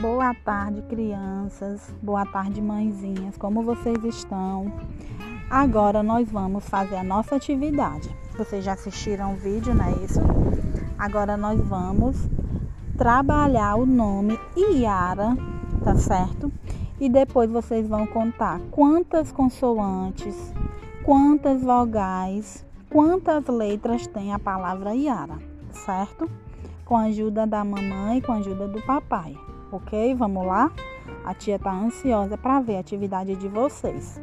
Boa tarde, crianças. Boa tarde, mãezinhas. Como vocês estão? Agora nós vamos fazer a nossa atividade. Vocês já assistiram o vídeo, não é isso? Agora nós vamos trabalhar o nome Iara, tá certo? E depois vocês vão contar quantas consoantes, quantas vogais, quantas letras tem a palavra Iara, certo? Com a ajuda da mamãe com a ajuda do papai ok? Vamos lá? A tia tá ansiosa para ver a atividade de vocês.